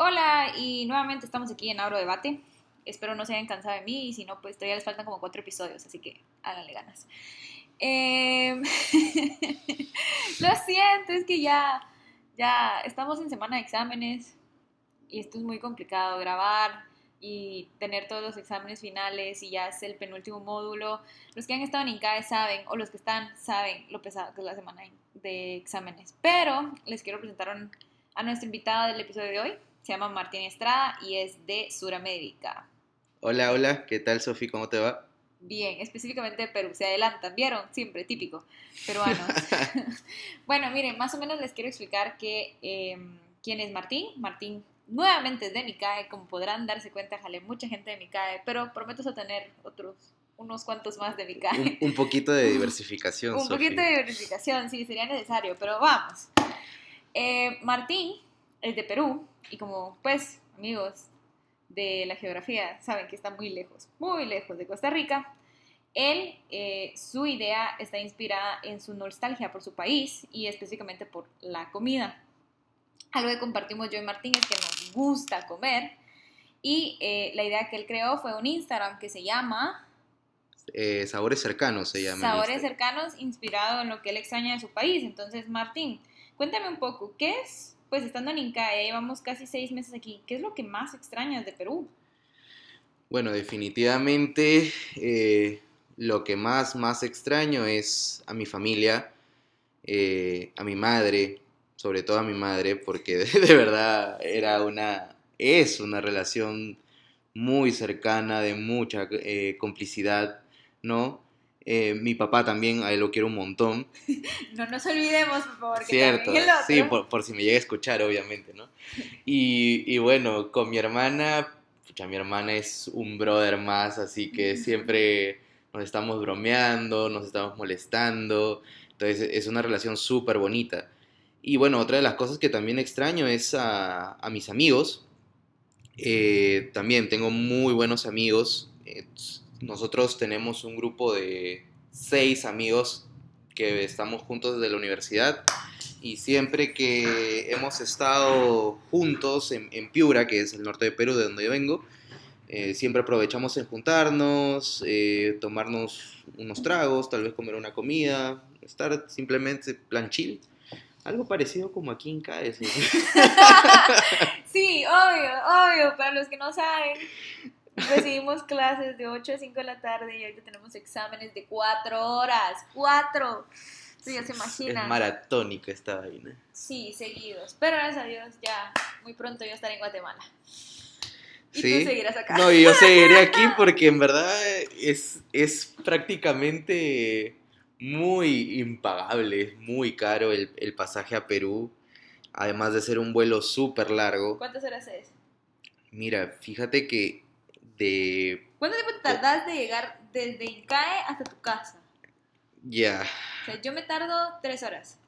Hola, y nuevamente estamos aquí en Abro Debate. Espero no se hayan cansado de mí y si no, pues todavía les faltan como cuatro episodios, así que háganle ganas. Em, lo siento, es que ya, ya estamos en semana de exámenes y esto es muy complicado, grabar y tener todos los exámenes finales y ya es el penúltimo módulo. Los que han estado en INCAE saben, o los que están saben lo pesado que es la semana de exámenes. Pero les quiero presentar a nuestra invitada del episodio de hoy. Se llama Martín Estrada y es de Suramérica. Hola, hola, ¿qué tal Sofi? ¿Cómo te va? Bien, específicamente de Perú. Se adelantan, ¿vieron? Siempre, típico. Peruanos. bueno, miren, más o menos les quiero explicar que, em, quién es Martín. Martín nuevamente es de Micae, como podrán darse cuenta, jale mucha gente de Micae, pero prometo tener otros unos cuantos más de Micae. Un, un poquito de diversificación. un poquito de diversificación, sí, sería necesario, pero vamos. Eh, Martín es de Perú y como pues amigos de la geografía saben que está muy lejos, muy lejos de Costa Rica, él, eh, su idea está inspirada en su nostalgia por su país y específicamente por la comida. Algo que compartimos yo y Martín es que nos gusta comer y eh, la idea que él creó fue un Instagram que se llama... Eh, sabores cercanos se llama. Sabores cercanos inspirado en lo que él extraña de su país. Entonces, Martín, cuéntame un poco, ¿qué es? Pues estando en Inca, llevamos casi seis meses aquí, ¿qué es lo que más extrañas de Perú? Bueno, definitivamente eh, lo que más, más extraño es a mi familia, a mi madre, sobre todo a mi madre, porque de, verdad era una, es una relación muy cercana, de mucha eh, complicidad, ¿no? Eh, mi papá también, a él lo quiero un montón. No nos olvidemos, por favor. Cierto, sí, por, si me llega a escuchar, obviamente, ¿no? Y, y bueno, con mi hermana, pucha, mi hermana es un brother más, así que siempre nos estamos bromeando, nos estamos molestando, entonces es una relación súper bonita. Y bueno, otra de las cosas que también extraño es a, mis amigos. Eh, también tengo muy buenos amigos. Eh, nosotros tenemos un grupo de seis amigos que estamos juntos desde la universidad y siempre que hemos estado juntos en, Piura, que es el norte de Perú, de donde yo vengo, eh, siempre aprovechamos en juntarnos, tomarnos unos tragos, tal vez comer una comida, estar simplemente plan chill. Algo parecido como aquí en CAES. sí, obvio, obvio. Para los que no saben, recibimos clases de 8 a 5 de la tarde y ahorita tenemos exámenes de 4 horas. ¡4! Sí, ya se imagina. Es maratónica esta vaina. Sí, seguidos. Pero gracias a Dios, ya muy pronto yo estaré en Guatemala. Y tú seguirás acá. No, yo seguiré aquí porque en verdad es, es prácticamente muy impagable, muy caro el, pasaje a Perú, además de ser un vuelo súper largo. ¿Cuántas horas es? Mira, fíjate que de... ¿Cuánto tiempo te tardas de llegar desde Incae hasta tu casa? Ya. O sea, yo me tardo tres horas.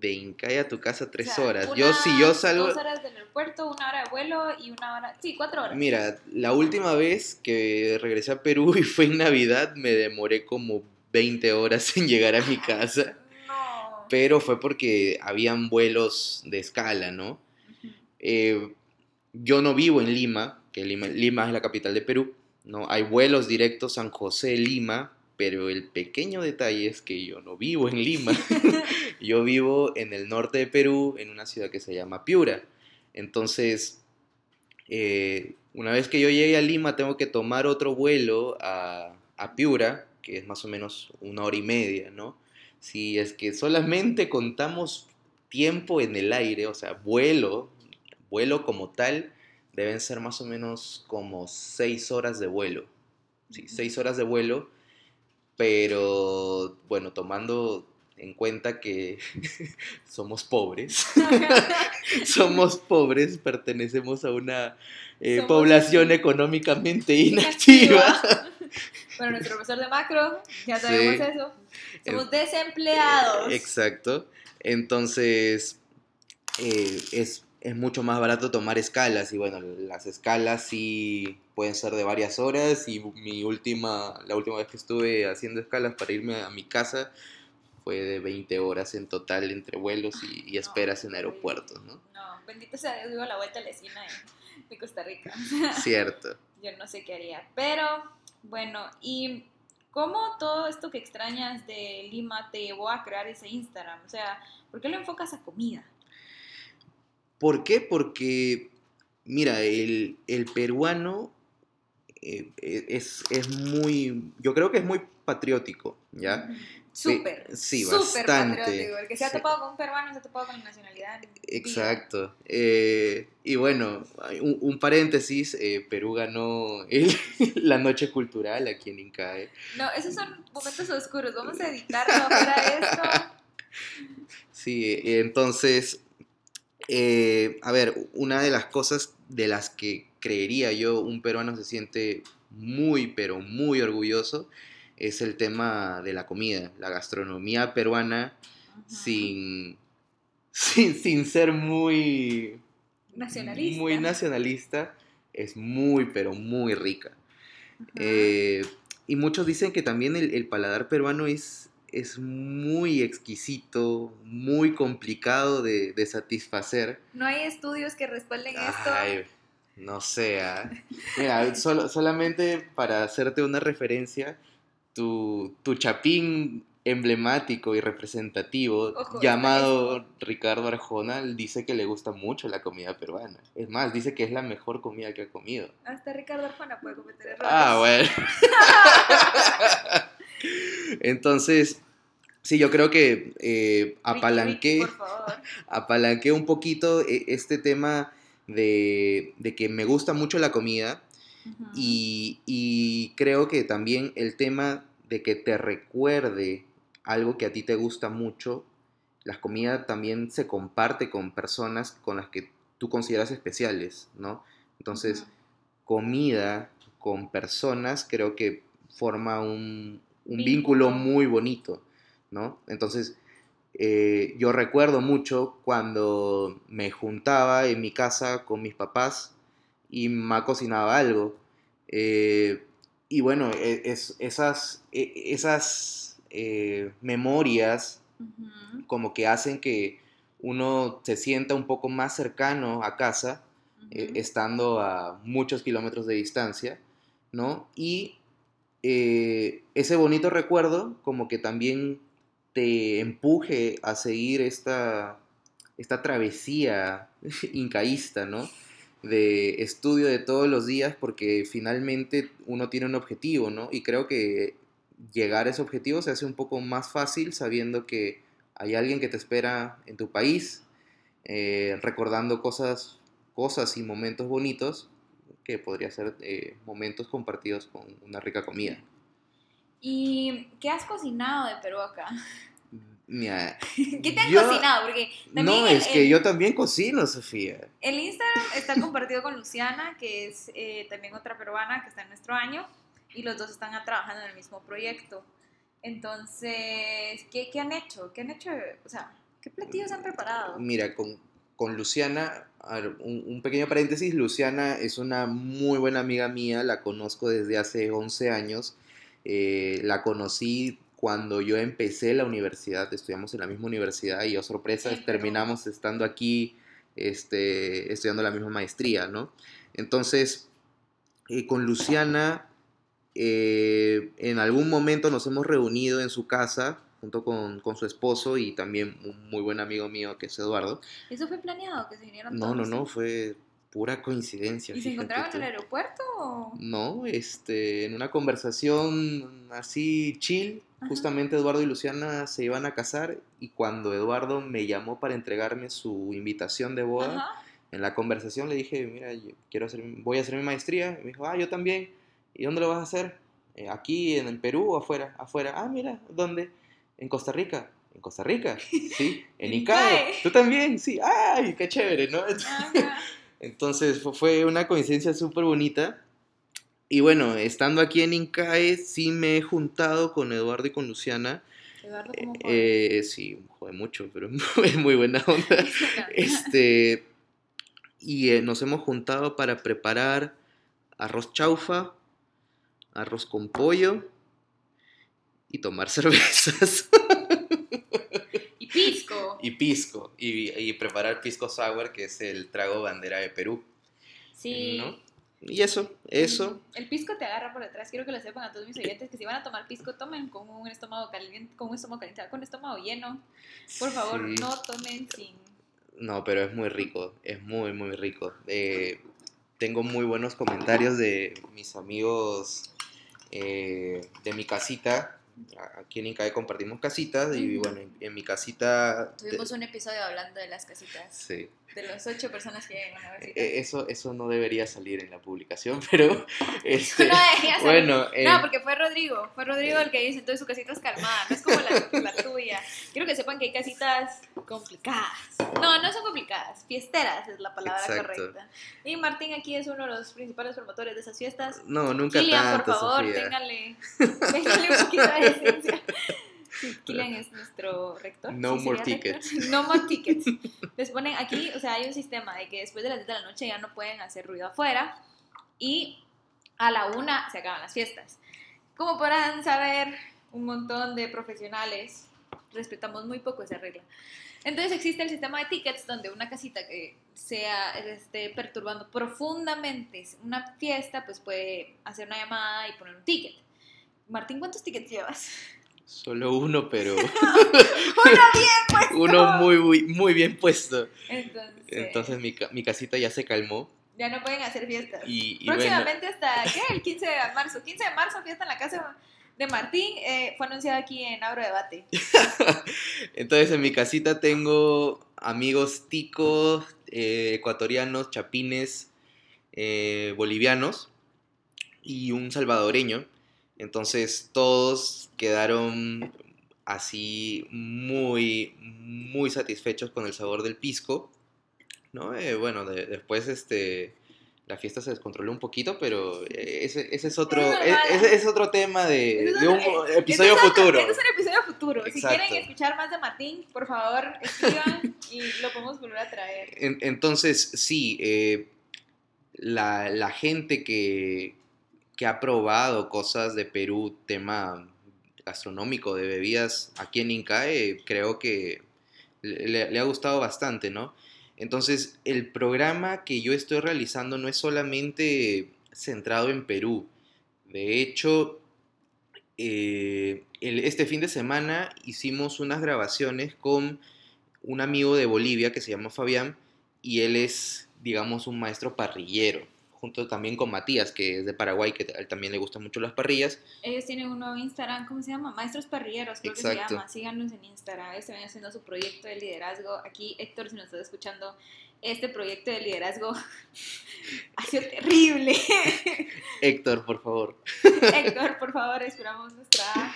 De Incae a tu casa tres horas. yo si yo salgo... Dos horas del aeropuerto, una hora de vuelo y una hora... Sí, cuatro horas. Mira, la última vez que regresé a Perú y fue en Navidad me demoré como 20 horas en llegar a mi casa. Pero fue porque habían vuelos de escala, ¿no? Eh, yo no vivo en Lima, que Lima, Lima es la capital de Perú, ¿no? Hay vuelos directos San José-Lima, pero el pequeño detalle es que yo no vivo en Lima. yo vivo en el norte de Perú, en una ciudad que se llama Piura. Entonces, eh, una vez que yo llegue a Lima, tengo que tomar otro vuelo a, a Piura que es más o menos una hora y media, ¿no? Si es que solamente contamos tiempo en el aire, o sea, vuelo, vuelo como tal, deben ser más o menos como seis horas de vuelo. Sí, seis horas de vuelo, pero bueno, tomando en cuenta que somos pobres, somos pobres, pertenecemos a una eh, población económicamente inactiva. Bueno, nuestro profesor de macro, ya sabemos eso. Somos desempleados. Exacto. Entonces, eh, es, es mucho más barato tomar escalas. Y bueno, las escalas sí pueden ser de varias horas. Y mi última, la última vez que estuve haciendo escalas para irme a mi casa fue de 20 horas en total entre vuelos y, esperas en aeropuertos, ¿no? No, bendito sea Dios, a la vuelta de la esquina de, Costa Rica. Cierto. Yo no sé qué haría. Pero, bueno, ¿y cómo todo esto que extrañas de Lima te llevó a crear ese Instagram? O sea, ¿por qué lo enfocas a comida? ¿Por qué? Porque, mira, el, el peruano eh, eh, es, es, muy, yo creo que es muy patriótico, ¿ya? Súper. Sí, bastante. patriótico. El que se ha topado con un peruano se ha topado con la nacionalidad. Exacto. Eh, y bueno, un, un paréntesis, Perú ganó la noche cultural aquí en Incae. No, esos son momentos oscuros, vamos a editarlo para esto. Sí, entonces, a ver, una de las cosas de las que creería yo un peruano se siente muy, pero muy orgulloso, es el tema de la comida, la gastronomía peruana, sin, sin, ser muy nacionalista. muy nacionalista, es muy, pero muy rica. Eh, y muchos dicen que también el, paladar peruano es, es muy exquisito, muy complicado de, satisfacer. No hay estudios que respalden esto. No sea. Mira, solamente para hacerte una referencia, tu, tu chapín emblemático y representativo llamado Ricardo Arjona dice que le gusta mucho la comida peruana. Es más, dice que es la mejor comida que ha comido. Hasta Ricardo Arjona puede cometer errores. Ah, bueno. Entonces, sí, yo creo que eh, apalanqué, apalanqué un poquito eh, este tema de, que me gusta mucho la comida y, creo que también el tema de que te recuerde algo que a ti te gusta mucho, la comida también se comparte con personas con las que tú consideras especiales, ¿no? Entonces, comida con personas creo que forma un, un vínculo muy bonito, ¿no? Entonces, eh, yo recuerdo mucho cuando me juntaba en mi casa con mis papás y me cocinaba algo. Eh, y bueno, e, es, esas, e, esas eh, memorias como que hacen que uno se sienta un poco más cercano a casa, estando a muchos kilómetros de distancia, ¿no? Y ese bonito recuerdo como que también te empuje a seguir esta, esta travesía incaísta, ¿no? De estudio de todos los días porque finalmente uno tiene un objetivo, ¿no? Y creo que llegar a ese objetivo se hace un poco más fácil sabiendo que hay alguien que te espera en tu país, eh, recordando cosas, cosas y momentos bonitos que podría ser eh, momentos compartidos con una rica comida. ¿Y qué has cocinado de Perú acá? ¿Qué te han cocinado? Porque no, es que yo también cocino, Sofía. El Instagram está compartido con Luciana, que es eh, también otra peruana que está en nuestro año, y los dos están trabajando en el mismo proyecto. Entonces, ¿qué, qué han hecho? ¿Qué han hecho? O sea, ¿qué platillos han preparado? Mira, con, con Luciana, un, pequeño paréntesis, Luciana es una muy buena amiga mía, la conozco desde hace 11 años. Eh, la conocí cuando yo empecé la universidad, estudiamos en la misma universidad y, oh sorpresa, terminamos estando aquí este, estudiando la misma maestría, ¿no? Entonces, eh, con Luciana, eh, en algún momento nos hemos reunido en su casa junto con, con, su esposo y también un muy buen amigo mío que es Eduardo. ¿Eso fue planeado? ¿Que se vinieron No, no, no, fue pura coincidencia. ¿Y se encontraban en el aeropuerto? O? No, este, en una conversación así chill, justamente Eduardo y Luciana se iban a casar y cuando Eduardo me llamó para entregarme su invitación de boda, en la conversación le dije, mira, quiero hacer, voy a hacer mi maestría. Y me dijo, ah, yo también. ¿Y dónde lo vas a hacer? Eh, ¿Aquí en el Perú o afuera? Afuera. Ah, mira, ¿dónde? En Costa Rica. ¿En Costa Rica? Sí. En Icae. ¿Tú también? Sí. ¡Ay, qué chévere, ¿no? Entonces fue una coincidencia súper bonita. Y bueno, estando aquí en Incae, sí me he juntado con Eduardo y con Luciana. ¿Eduardo cómo eh, sí, jode mucho, pero es muy buena onda. este, y eh, nos hemos juntado para preparar arroz chaufa, arroz con pollo y tomar cervezas. Y pisco. Y pisco. Y, y, preparar pisco sour, que es el trago bandera de Perú. Sí. ¿no? Y eso, eso. El pisco te agarra por detrás. Quiero que lo sepan a todos mis oyentes que si van a tomar pisco, tomen con un estómago caliente, con un estómago caliente, con estómago lleno. Por favor, no tomen sin. No, pero es muy rico, es muy, muy rico. Eh, tengo muy buenos comentarios de mis amigos eh, de mi casita aquí en Incae compartimos casitas y bueno, en, mi casita... Tuvimos un episodio hablando de las casitas. Sí. De las ocho personas que viven a e, e, Eso, eso no debería salir en la publicación, pero... Este, no debería salir. Bueno, no, porque fue Rodrigo. Fue Rodrigo el que dice, entonces su casita es calmada, no es como la, la tuya. Quiero que sepan que hay casitas complicadas. No, no son complicadas. Fiesteras es la palabra correcta. Y Martín aquí es uno de los principales promotores de esas fiestas. No, nunca Kilian, por favor, téngale, téngale un poquito de Sí, Kilian es nuestro rector. No more tickets. No more tickets. Les ponen aquí, o sea, hay un sistema de que después de las 10 de la noche ya no pueden hacer ruido afuera y a la una se acaban las fiestas. Como podrán saber, un montón de profesionales respetamos muy poco esa regla. Entonces existe el sistema de tickets donde una casita que sea esté perturbando profundamente una fiesta, pues puede hacer una llamada y poner un ticket. Martín, ¿cuántos tickets llevas? Solo uno, pero. uno bien puesto. Uno muy, muy, muy bien puesto. Entonces, Entonces mi, mi, casita ya se calmó. Ya no pueden hacer fiestas. Y, Próximamente hasta, ¿qué? El 15 de marzo. 15 de marzo, fiesta en la casa de Martín. Eh, fue anunciado aquí en Auro Debate. Entonces en mi casita tengo amigos ticos, eh, ecuatorianos, chapines, eh, bolivianos y un salvadoreño. Entonces todos quedaron así muy, muy satisfechos con el sabor del pisco. ¿no? Eh, bueno, después este, la fiesta se descontroló un poquito, pero ese, ese es otro e, ese, es otro tema de, de un episodio futuro. Ese es un episodio futuro. Si quieren escuchar más de Martín, por favor, escriban y lo podemos volver a traer. entonces, sí, eh, la, la, gente que, que ha probado cosas de Perú, tema gastronómico, de bebidas aquí en Incae, creo que le, ha gustado bastante, ¿no? Entonces, el programa que yo estoy realizando no es solamente centrado en Perú. De hecho, eh, este fin de semana hicimos unas grabaciones con un amigo de Bolivia que se llama Fabián y él es, digamos, un maestro parrillero junto también con Matías, que es de Paraguay, que él también le gustan mucho las parrillas. Ellos tienen un nuevo Instagram, ¿cómo se llama? Maestros Parrilleros, creo que se llama. Síganos en Instagram, ellos están haciendo su proyecto de liderazgo. Aquí, Héctor, si nos estás escuchando, este proyecto de liderazgo ha sido terrible. Héctor, por favor. Héctor, por favor, esperamos nuestra...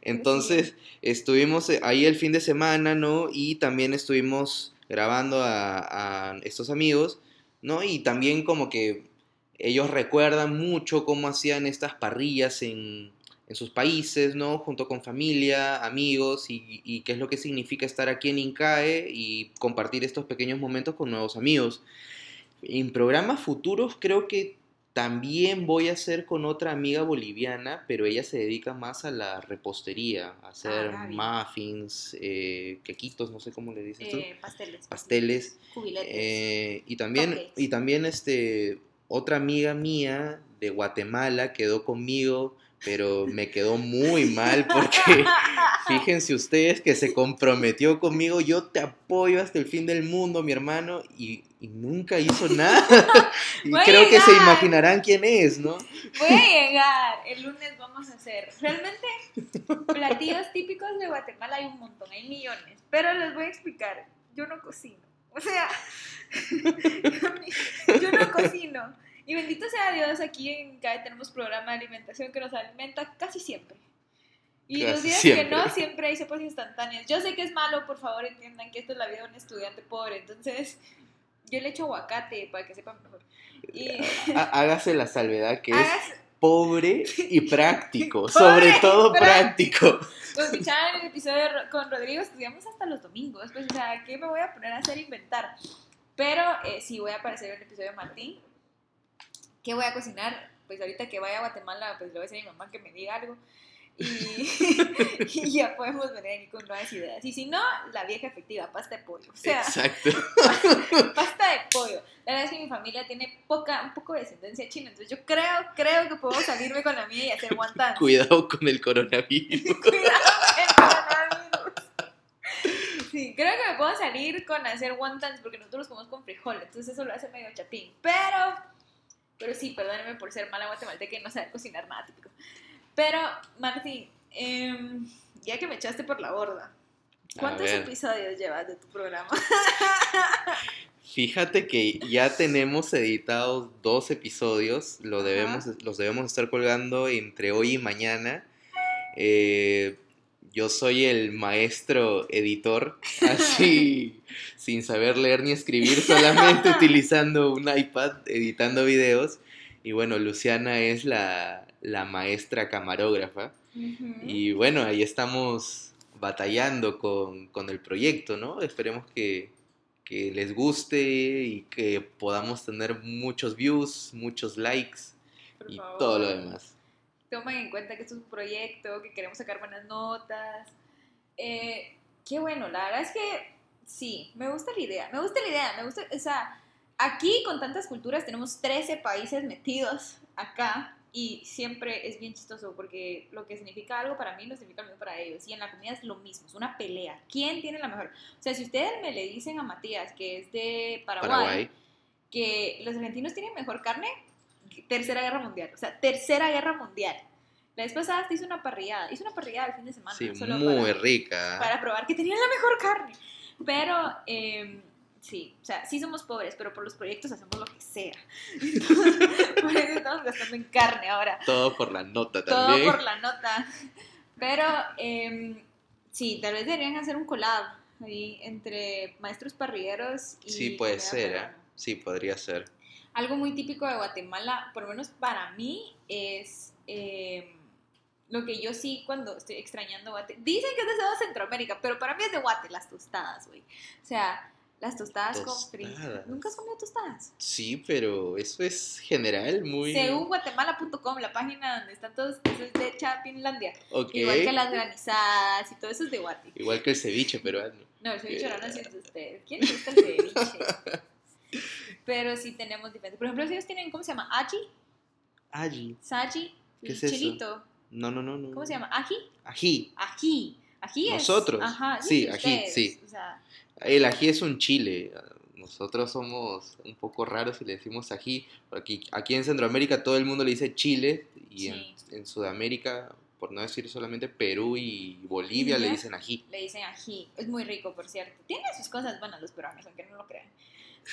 Entonces, estuvimos ahí el fin de semana, ¿no? Y también estuvimos grabando a, a estos amigos, ¿no? Y también como que ellos recuerdan mucho cómo hacían estas parrillas en, sus países, ¿no? Junto con familia, amigos y, qué es lo que significa estar aquí en Incae y compartir estos pequeños momentos con nuevos amigos. En programas futuros creo que también voy a hacer con otra amiga boliviana, pero ella se dedica más a la repostería, a hacer ah, muffins, eh, quequitos, no sé cómo le dices tú. Eh, pasteles. Pasteles. Eh, y también, y también este, otra amiga mía de Guatemala quedó conmigo, pero me quedó muy mal porque fíjense ustedes que se comprometió conmigo, yo te apoyo hasta el fin del mundo, mi hermano, y, nunca hizo nada. y creo que se imaginarán quién es, ¿no? Voy a llegar, el lunes vamos a hacer. Realmente, platillos típicos de Guatemala hay un montón, hay millones, pero les voy a explicar, yo no cocino. O sea, yo no cocino. Y bendito sea Dios, aquí en CAE tenemos programa de alimentación que nos alimenta casi siempre. Y los días que no, siempre hay sopas instantáneas. Yo sé que es malo, por favor entiendan que esto es la vida de un estudiante pobre. Entonces, yo le echo aguacate para que sepan mejor. Y... Hágase la salvedad que es pobre y práctico, sobre todo práctico. Pues escuchaban el episodio con Rodrigo, estudiamos hasta los domingos, pues o sea, ¿qué me voy a poner a hacer inventar? Pero eh, sí voy a aparecer en el episodio de Martín. ¿Qué voy a cocinar? Pues ahorita que vaya a Guatemala, pues le voy a decir a mi mamá que me diga algo. y, ya podemos venir aquí con nuevas ideas. Y si no, la vieja efectiva, pasta de pollo. O sea, Exacto. pasta de pollo. La verdad es que mi familia tiene poca, un poco de descendencia china, entonces yo creo, creo que puedo salirme con la mía y hacer wontons. Cuidado con el coronavirus. Cuidado con el coronavirus. Sí, creo que me puedo salir con hacer wontons porque nosotros comemos con frijol, entonces eso lo hace medio chapín. Pero, pero sí, perdónenme por ser mala guatemalteca y no saber cocinar nada típico. Pero, Martín, em, ya que me echaste por la borda, ¿cuántos episodios llevas de tu programa? Fíjate que ya tenemos editados dos episodios, lo debemos, los debemos estar colgando entre hoy y mañana. Eh, yo soy el maestro editor, así sin saber leer ni escribir, solamente utilizando un iPad, editando videos. Y bueno, Luciana es la, la maestra camarógrafa. Y bueno, ahí estamos batallando con, con el proyecto, ¿no? Esperemos que, que les guste y que podamos tener muchos views, muchos likes Por y favor, todo lo demás. Tomen en cuenta que esto es un proyecto, que queremos sacar buenas notas. Eh, qué bueno, la verdad es que sí, me gusta la idea, me gusta la idea, me gusta, o sea, aquí con tantas culturas tenemos 13 países metidos acá y siempre es bien chistoso porque lo que significa algo para mí no significa lo mismo para ellos y en la comida es lo mismo, es una pelea. ¿Quién tiene la mejor? O sea, si ustedes me le dicen a Matías que es de Paraguay, Paraguay. que los argentinos tienen mejor carne, tercera guerra mundial, o sea, tercera guerra mundial. La vez pasada te hizo una parrillada, hizo una parrillada el fin de semana, Sí, solo muy para, rica. para probar que tenían la mejor carne. Pero, eh, sí, o sea, sí somos pobres, pero por los proyectos hacemos lo que sea. Entonces, por eso estamos gastando en carne ahora. Todo por la nota Todo también. por la nota. Pero, eh, sí, tal vez deberían hacer un collab ahí entre maestros parrilleros y... Sí, puede ser, ¿eh? Sí, podría ser. Algo muy típico de Guatemala, por lo menos para mí, es eh, lo que yo sí cuando estoy extrañando Guate. Dicen que es de todo Centroamérica, pero para mí es de Guate, las tostadas, güey. O sea, las tostadas, con frijol. Tostadas. ¿Nunca has comido tostadas? Sí, pero eso es general, muy... Según guatemala.com, la página donde están todos, eso es de Chapinlandia. Ok. Igual que las granizadas y todo eso es de Guate. Igual que el ceviche peruano. No, el ceviche Ok. no es de ustedes. ¿Quién le gusta el ceviche? Pero sí tenemos diferentes. Por ejemplo, ellos tienen, ¿cómo se llama? Aji, Ají. saji, ¿Qué es eso? No, no, no, no. ¿Cómo se llama? ¿Ají? Ají. Ají. Ají es. Nosotros. Ajá, Sí, de ají, sí. O sea, El ají es un chile. Nosotros somos un poco raros y le decimos ají. Aquí, aquí en Centroamérica todo el mundo le dice chile y en, Sí. en Sudamérica, por no decir solamente Perú y Bolivia, le dicen ají. le dicen ají. Es muy rico, por cierto. Tiene sus cosas buenas los peruanos, aunque no lo crean.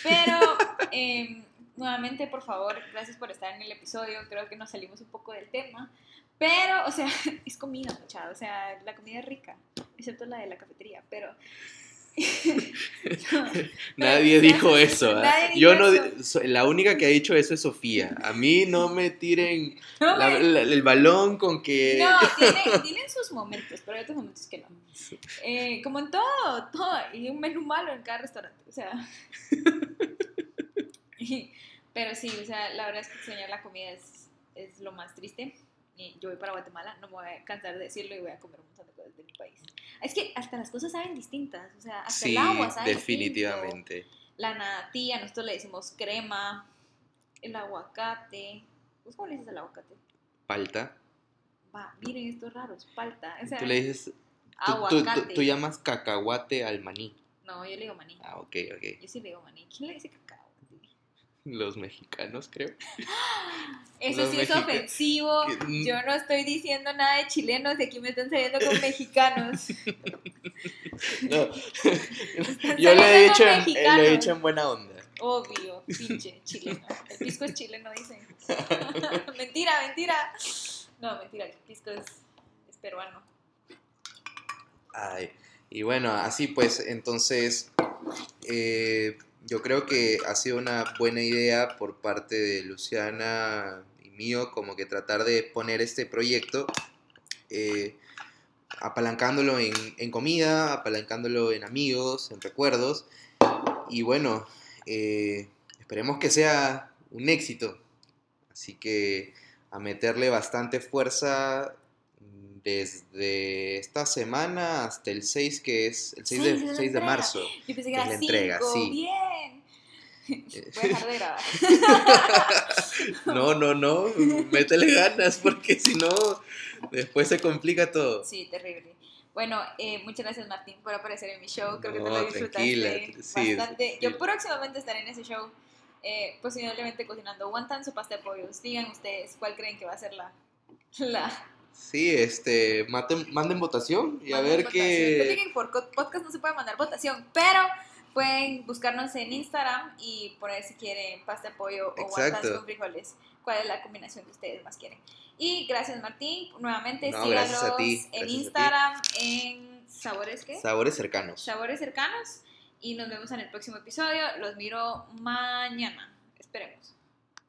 Pero, em, nuevamente, por favor, gracias por estar en el episodio. Creo que nos salimos un poco del tema. Pero, o sea, es comida, mucha. O sea, la comida es rica, excepto la de la cafetería. Pero. Nadie dijo eso. ¿ah? nadie dijo Yo no, eso. di- so- la única que ha dicho eso es Sofía. A mí no me tiren No, la- la- el balón con que... No, tienen, tienen sus momentos, pero hay otros momentos que no. Eh, como en todo, todo. Y un menú malo en cada restaurante. O sea. Pero sí, o sea, la verdad es que extrañar la comida es, es lo más triste. Y yo voy para Guatemala, no me voy a cansar de decirlo y voy a comer un montón de cosas de mi país. Es que hasta las cosas saben distintas. O sea, hasta Sí, el agua sabe definitivamente. distinto. La natilla, nosotros le decimos crema. El aguacate. ¿Vos cómo le dices al aguacate? Palta. Va, miren estos raros, palta. O sea, Tú le dices... Tú, aguacate. tú- tú llamas cacahuate al maní. No, yo le digo maní. Ah, ok, ok. Yo sí le digo maní. ¿Quién le dice cacao? Los mexicanos, creo. Eso Los sí es ofensivo. que-. Yo no estoy diciendo nada de chilenos y aquí me están saliendo con mexicanos. No. Yo lo he dicho, en, eh, mexicanos. lo he dicho en buena onda. Obvio, pinche chileno. El pisco es chileno, dicen. mentira, mentira. No, mentira, el pisco es, es peruano. Ay, y bueno, así pues, entonces eh, yo creo que ha sido una buena idea por parte de Luciana y mío, como que tratar de poner este proyecto, eh, apalancándolo en, en comida, apalancándolo en amigos, en recuerdos, y bueno, eh, esperemos que sea un éxito, así que a meterle bastante fuerza, desde esta semana hasta el 6, que es el 6, de, 6 de marzo. Yo pensé que, era la entrega, sí. Bien. Voy a dejar de grabar. no, no, no. Métele ganas porque si no, después se complica todo. Sí, terrible. Bueno, eh, muchas gracias Martín por aparecer en mi show. Creo que te lo disfrutaste bastante. Yo próximamente estaré en ese show, eh, posiblemente cocinando wonton su pasta de pollos. Digan ustedes cuál creen que va a ser la... la... Sí, este, manden votación y a ver qué... por podcast no se puede mandar votación, pero pueden buscarnos en Instagram y poner si quieren pasta de pollo o wontons con frijoles. ¿Cuál es la combinación que ustedes más quieren? Y gracias Martín, nuevamente no, síganos en Instagram en Sabores qué? Sabores cercanos. Sabores cercanos y nos vemos en el próximo episodio. Los miro mañana. Esperemos.